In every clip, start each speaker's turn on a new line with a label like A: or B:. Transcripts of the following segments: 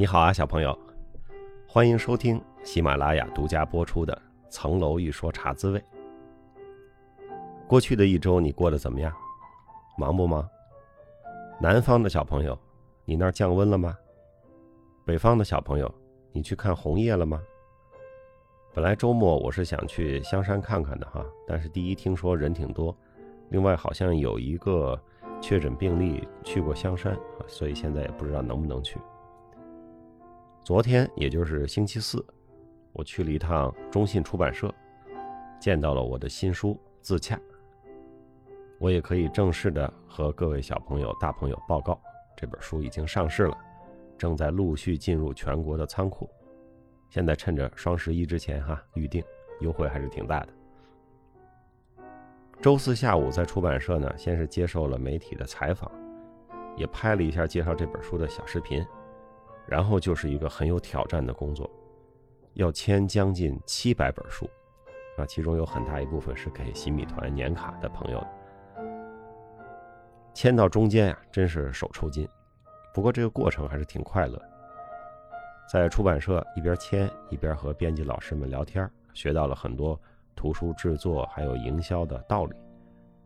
A: 你好啊，小朋友，欢迎收听喜马拉雅独家播出的《层楼一说茶滋味》。过去的一周你过得怎么样？忙不忙？南方的小朋友，你那儿降温了吗？北方的小朋友，你去看红叶了吗？本来周末我是想去香山看看的哈，但是第一听说人挺多，另外好像有一个确诊病例去过香山，所以现在也不知道能不能去。昨天，也就是星期四，我去了一趟中信出版社，见到了我的新书《自洽》。我也可以正式的和各位小朋友、大朋友报告，这本书已经上市了，正在陆续进入全国的仓库。现在趁着双十一之前哈预定，优惠还是挺大的。周四下午在出版社呢，先是接受了媒体的采访，也拍了一下介绍这本书的小视频。然后就是一个很有挑战的工作，要签将近七百本书，啊，其中有很大一部分是给新米团年卡的朋友。签到中间呀，真是手抽筋，不过这个过程还是挺快乐。在出版社一边签一边和编辑老师们聊天，学到了很多图书制作还有营销的道理，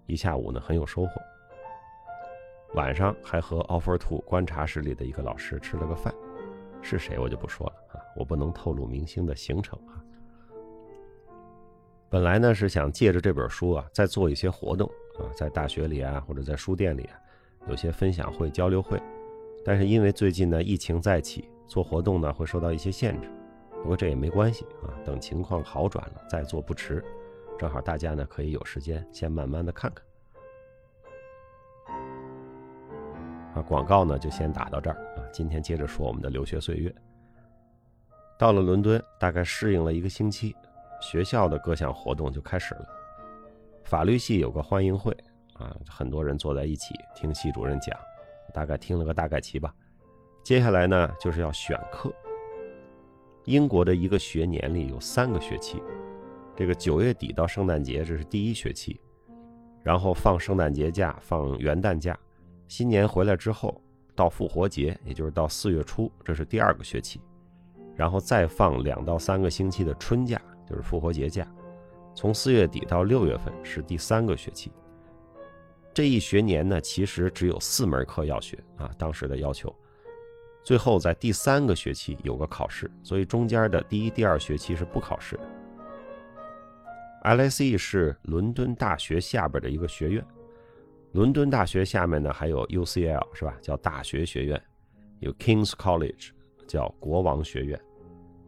A: 一下午呢很有收获。晚上还和 Offer Two 观察室里的一个老师吃了个饭。是谁我就不说了啊，我不能透露明星的行程啊。本来呢是想借着这本书啊，再做一些活动啊，在大学里啊或者在书店里啊，有些分享会、交流会。但是因为最近呢疫情再起，做活动呢会受到一些限制。不过这也没关系啊，等情况好转了再做不迟。正好大家呢可以有时间先慢慢的看看。啊，广告呢就先打到这儿。今天接着说我们的留学岁月。到了伦敦，大概适应了一个星期，学校的各项活动就开始了。法律系有个欢迎会啊，很多人坐在一起听系主任讲，大概听了个大概齐吧。接下来呢就是要选课。英国的一个学年里有三个学期，这个九月底到圣诞节这是第一学期，然后放圣诞节假，放元旦假。新年回来之后，到复活节，也就是到四月初，这是第二个学期，然后再放两到三个星期的春假，就是复活节假，从四月底到六月份是第三个学期。这一学年呢，其实只有四门课要学啊，当时的要求。最后在第三个学期有个考试，所以中间的第一、第二学期是不考试的。LSE 是伦敦大学下边的一个学院。伦敦大学下面呢还有 UCL 是吧？叫大学学院，有 King's College 叫国王学院，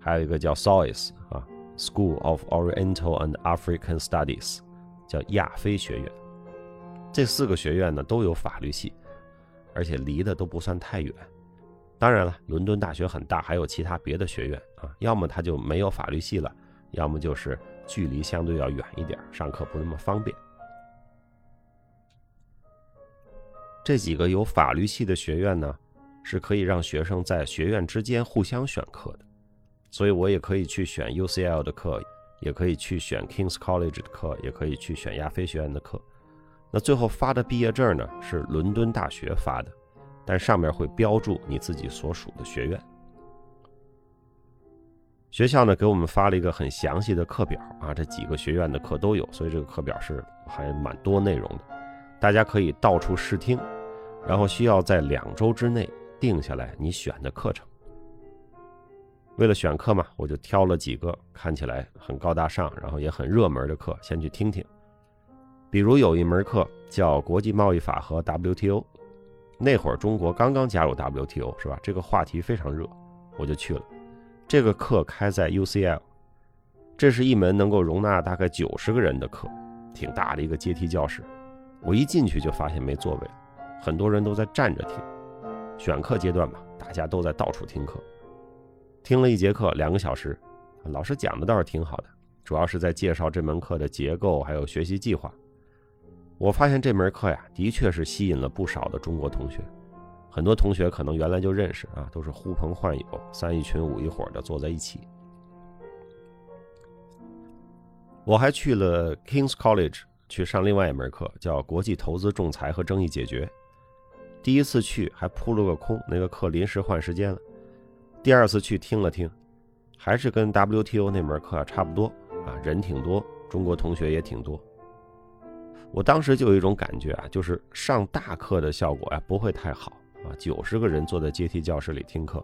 A: 还有一个叫 SOIS 啊，School of Oriental and African Studies 叫亚非学院。这四个学院呢都有法律系，而且离得都不算太远。当然了，伦敦大学很大，还有其他别的学院啊，要么它就没有法律系了，要么就是距离相对要远一点，上课不那么方便。这几个有法律系的学院呢，是可以让学生在学院之间互相选课的，所以我也可以去选 UCL 的课，也可以去选 King's College 的课，也可以去选亚非学院的课。那最后发的毕业证呢，是伦敦大学发的，但上面会标注你自己所属的学院。学校呢给我们发了一个很详细的课表啊，这几个学院的课都有，所以这个课表是还蛮多内容的，大家可以到处试听。然后需要在两周之内定下来你选的课程。为了选课嘛，我就挑了几个看起来很高大上，然后也很热门的课，先去听听。比如有一门课叫国际贸易法和 WTO，那会儿中国刚刚加入 WTO 是吧？这个话题非常热，我就去了。这个课开在 UCL，这是一门能够容纳大概九十个人的课，挺大的一个阶梯教室。我一进去就发现没座位。很多人都在站着听，选课阶段嘛，大家都在到处听课。听了一节课两个小时，老师讲的倒是挺好的，主要是在介绍这门课的结构还有学习计划。我发现这门课呀，的确是吸引了不少的中国同学。很多同学可能原来就认识啊，都是呼朋唤友，三一群五一伙的坐在一起。我还去了 King's College 去上另外一门课，叫国际投资仲裁和争议解决。第一次去还扑了个空，那个课临时换时间了。第二次去听了听，还是跟 WTO 那门课差不多啊，人挺多，中国同学也挺多。我当时就有一种感觉啊，就是上大课的效果呀不会太好啊，九十个人坐在阶梯教室里听课，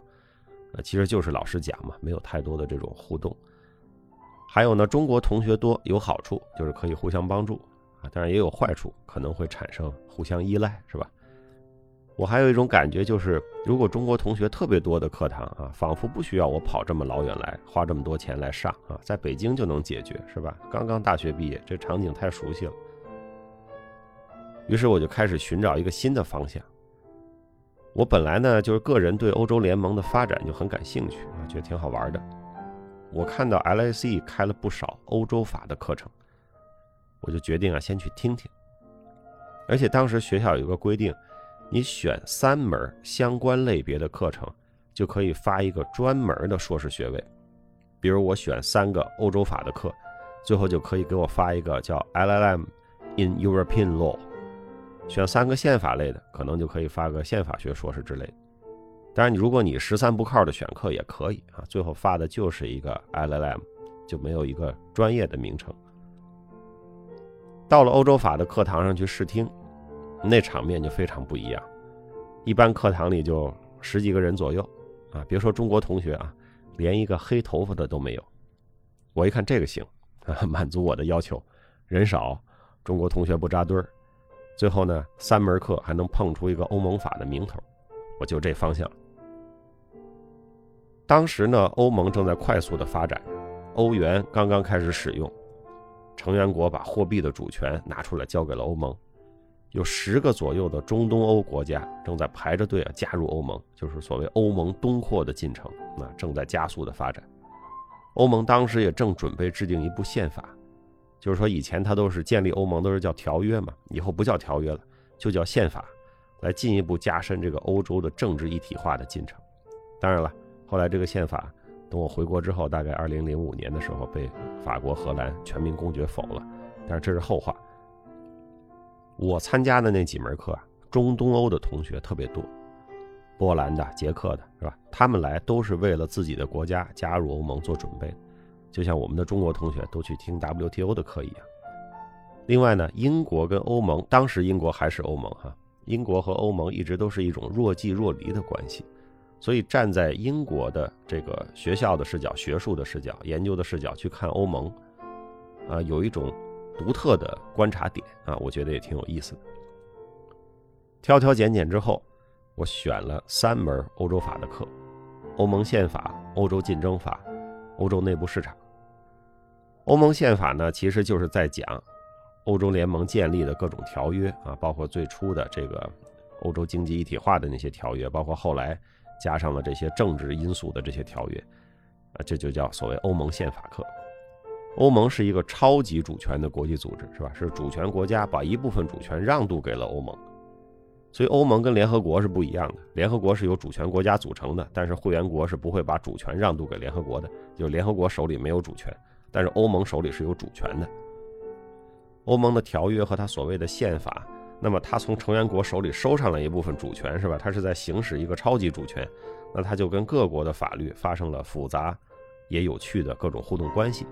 A: 呃，其实就是老师讲嘛，没有太多的这种互动。还有呢，中国同学多有好处，就是可以互相帮助啊，当然也有坏处，可能会产生互相依赖，是吧？我还有一种感觉，就是如果中国同学特别多的课堂啊，仿佛不需要我跑这么老远来，花这么多钱来上啊，在北京就能解决，是吧？刚刚大学毕业，这场景太熟悉了。于是我就开始寻找一个新的方向。我本来呢，就是个人对欧洲联盟的发展就很感兴趣啊，觉得挺好玩的。我看到 LSE 开了不少欧洲法的课程，我就决定啊，先去听听。而且当时学校有个规定。你选三门相关类别的课程，就可以发一个专门的硕士学位。比如我选三个欧洲法的课，最后就可以给我发一个叫 LLM in European Law。选三个宪法类的，可能就可以发个宪法学硕士之类。当然，你如果你十三不靠的选课也可以啊，最后发的就是一个 LLM，就没有一个专业的名称。到了欧洲法的课堂上去试听。那场面就非常不一样，一般课堂里就十几个人左右，啊，别说中国同学啊，连一个黑头发的都没有。我一看这个行，啊，满足我的要求，人少，中国同学不扎堆儿，最后呢，三门课还能碰出一个欧盟法的名头，我就这方向。当时呢，欧盟正在快速的发展，欧元刚刚开始使用，成员国把货币的主权拿出来交给了欧盟。有十个左右的中东欧国家正在排着队啊加入欧盟，就是所谓欧盟东扩的进程啊正在加速的发展。欧盟当时也正准备制定一部宪法，就是说以前它都是建立欧盟都是叫条约嘛，以后不叫条约了，就叫宪法，来进一步加深这个欧洲的政治一体化的进程。当然了，后来这个宪法等我回国之后，大概二零零五年的时候被法国、荷兰全民公决否了，但是这是后话。我参加的那几门课啊，中东欧的同学特别多，波兰的、捷克的，是吧？他们来都是为了自己的国家加入欧盟做准备，就像我们的中国同学都去听 WTO 的课一样。另外呢，英国跟欧盟，当时英国还是欧盟哈，英国和欧盟一直都是一种若即若离的关系，所以站在英国的这个学校的视角、学术的视角、研究的视角去看欧盟，啊，有一种。独特的观察点啊，我觉得也挺有意思的。挑挑拣拣之后，我选了三门欧洲法的课：欧盟宪法、欧洲竞争法、欧洲内部市场。欧盟宪法呢，其实就是在讲欧洲联盟建立的各种条约啊，包括最初的这个欧洲经济一体化的那些条约，包括后来加上了这些政治因素的这些条约啊，这就叫所谓欧盟宪法课。欧盟是一个超级主权的国际组织，是吧？是主权国家把一部分主权让渡给了欧盟，所以欧盟跟联合国是不一样的。联合国是由主权国家组成的，但是会员国是不会把主权让渡给联合国的，就联合国手里没有主权，但是欧盟手里是有主权的。欧盟的条约和它所谓的宪法，那么它从成员国手里收上了一部分主权，是吧？它是在行使一个超级主权，那它就跟各国的法律发生了复杂也有趣的各种互动关系。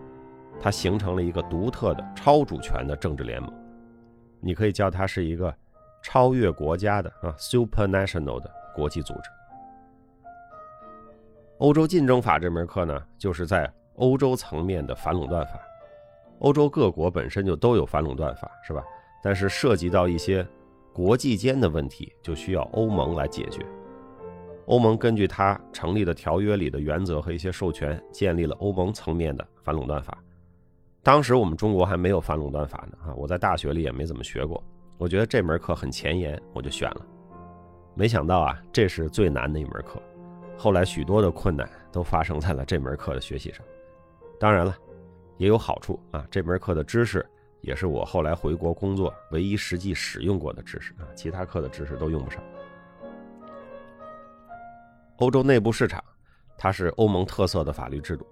A: 它形成了一个独特的超主权的政治联盟，你可以叫它是一个超越国家的啊，supernational 的国际组织。欧洲竞争法这门课呢，就是在欧洲层面的反垄断法。欧洲各国本身就都有反垄断法，是吧？但是涉及到一些国际间的问题，就需要欧盟来解决。欧盟根据它成立的条约里的原则和一些授权，建立了欧盟层面的反垄断法。当时我们中国还没有反垄断法呢，啊，我在大学里也没怎么学过。我觉得这门课很前沿，我就选了。没想到啊，这是最难的一门课。后来许多的困难都发生在了这门课的学习上。当然了，也有好处啊，这门课的知识也是我后来回国工作唯一实际使用过的知识啊，其他课的知识都用不上。欧洲内部市场，它是欧盟特色的法律制度。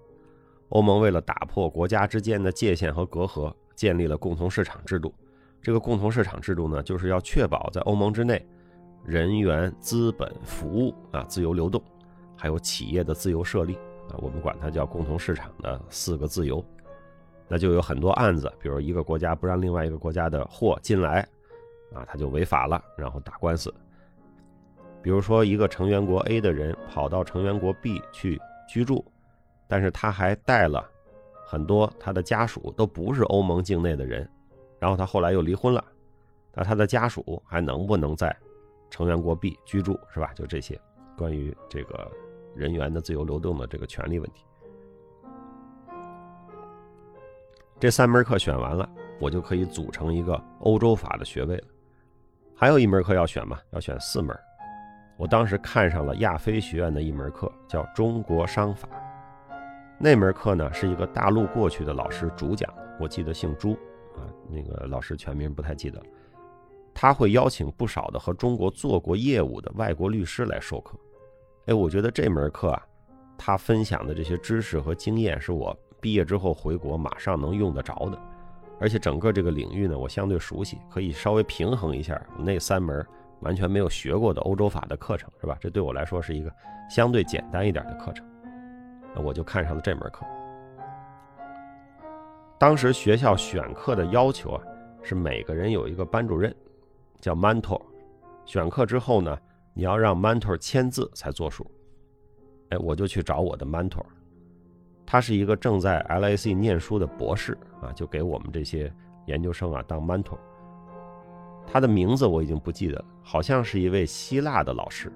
A: 欧盟为了打破国家之间的界限和隔阂，建立了共同市场制度。这个共同市场制度呢，就是要确保在欧盟之内，人员、资本、服务啊自由流动，还有企业的自由设立啊，我们管它叫共同市场的四个自由。那就有很多案子，比如一个国家不让另外一个国家的货进来，啊，他就违法了，然后打官司。比如说一个成员国 A 的人跑到成员国 B 去居住，但是他还带了很多他的家属都不是欧盟境内的人，然后他后来又离婚了，那他的家属还能不能在成员国 B 居住，是吧？就这些关于这个人员的自由流动的这个权利问题。这三门课选完了，我就可以组成一个欧洲法的学位了。还有一门课要选嘛？要选四门。我当时看上了亚非学院的一门课，叫中国商法。那门课呢，是一个大陆过去的老师主讲，我记得姓朱啊，那个老师全名不太记得。他会邀请不少的和中国做过业务的外国律师来授课。哎，我觉得这门课啊，他分享的这些知识和经验是我。毕业之后回国马上能用得着的，而且整个这个领域呢，我相对熟悉，可以稍微平衡一下那三门完全没有学过的欧洲法的课程，是吧？这对我来说是一个相对简单一点的课程，我就看上了这门课。当时学校选课的要求啊，是每个人有一个班主任，叫 mentor。选课之后呢，你要让 mentor 签字才作数。哎，我就去找我的 mentor。他是一个正在 LAC 念书的博士啊，就给我们这些研究生啊当 mentor。他的名字我已经不记得了，好像是一位希腊的老师。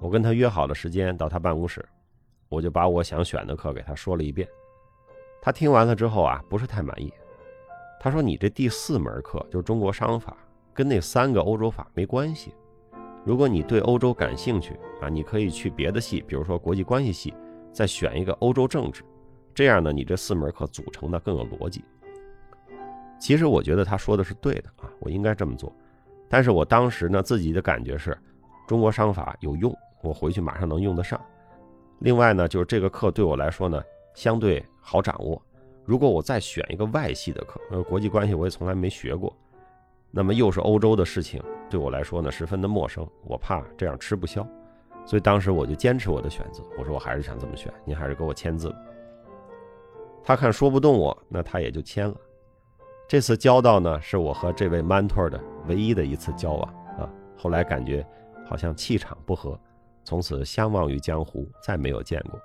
A: 我跟他约好了时间到他办公室，我就把我想选的课给他说了一遍。他听完了之后啊，不是太满意。他说：“你这第四门课就是中国商法，跟那三个欧洲法没关系。如果你对欧洲感兴趣啊，你可以去别的系，比如说国际关系系。”再选一个欧洲政治，这样呢，你这四门课组成的更有逻辑。其实我觉得他说的是对的啊，我应该这么做。但是我当时呢，自己的感觉是，中国商法有用，我回去马上能用得上。另外呢，就是这个课对我来说呢，相对好掌握。如果我再选一个外系的课，呃，国际关系我也从来没学过，那么又是欧洲的事情，对我来说呢，十分的陌生，我怕这样吃不消。所以当时我就坚持我的选择，我说我还是想这么选，您还是给我签字。他看说不动我，那他也就签了。这次交道呢，是我和这位 mentor 的唯一的一次交往啊。后来感觉好像气场不合，从此相忘于江湖，再没有见过。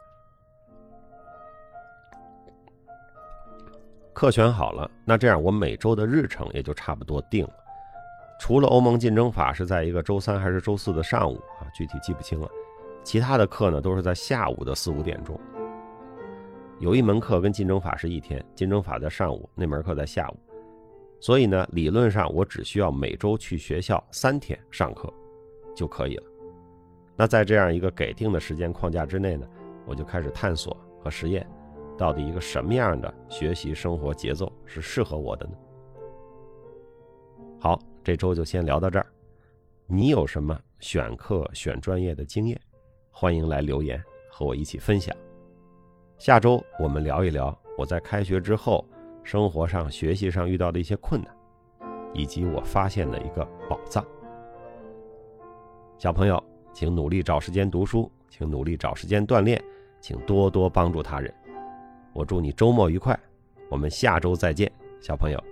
A: 课选好了，那这样我每周的日程也就差不多定了。除了欧盟竞争法是在一个周三还是周四的上午啊，具体记不清了。其他的课呢都是在下午的四五点钟。有一门课跟竞争法是一天，竞争法在上午，那门课在下午。所以呢，理论上我只需要每周去学校三天上课就可以了。那在这样一个给定的时间框架之内呢，我就开始探索和实验，到底一个什么样的学习生活节奏是适合我的呢？好。这周就先聊到这儿，你有什么选课选专业的经验，欢迎来留言和我一起分享。下周我们聊一聊我在开学之后生活上、学习上遇到的一些困难，以及我发现的一个宝藏。小朋友，请努力找时间读书，请努力找时间锻炼，请多多帮助他人。我祝你周末愉快，我们下周再见，小朋友。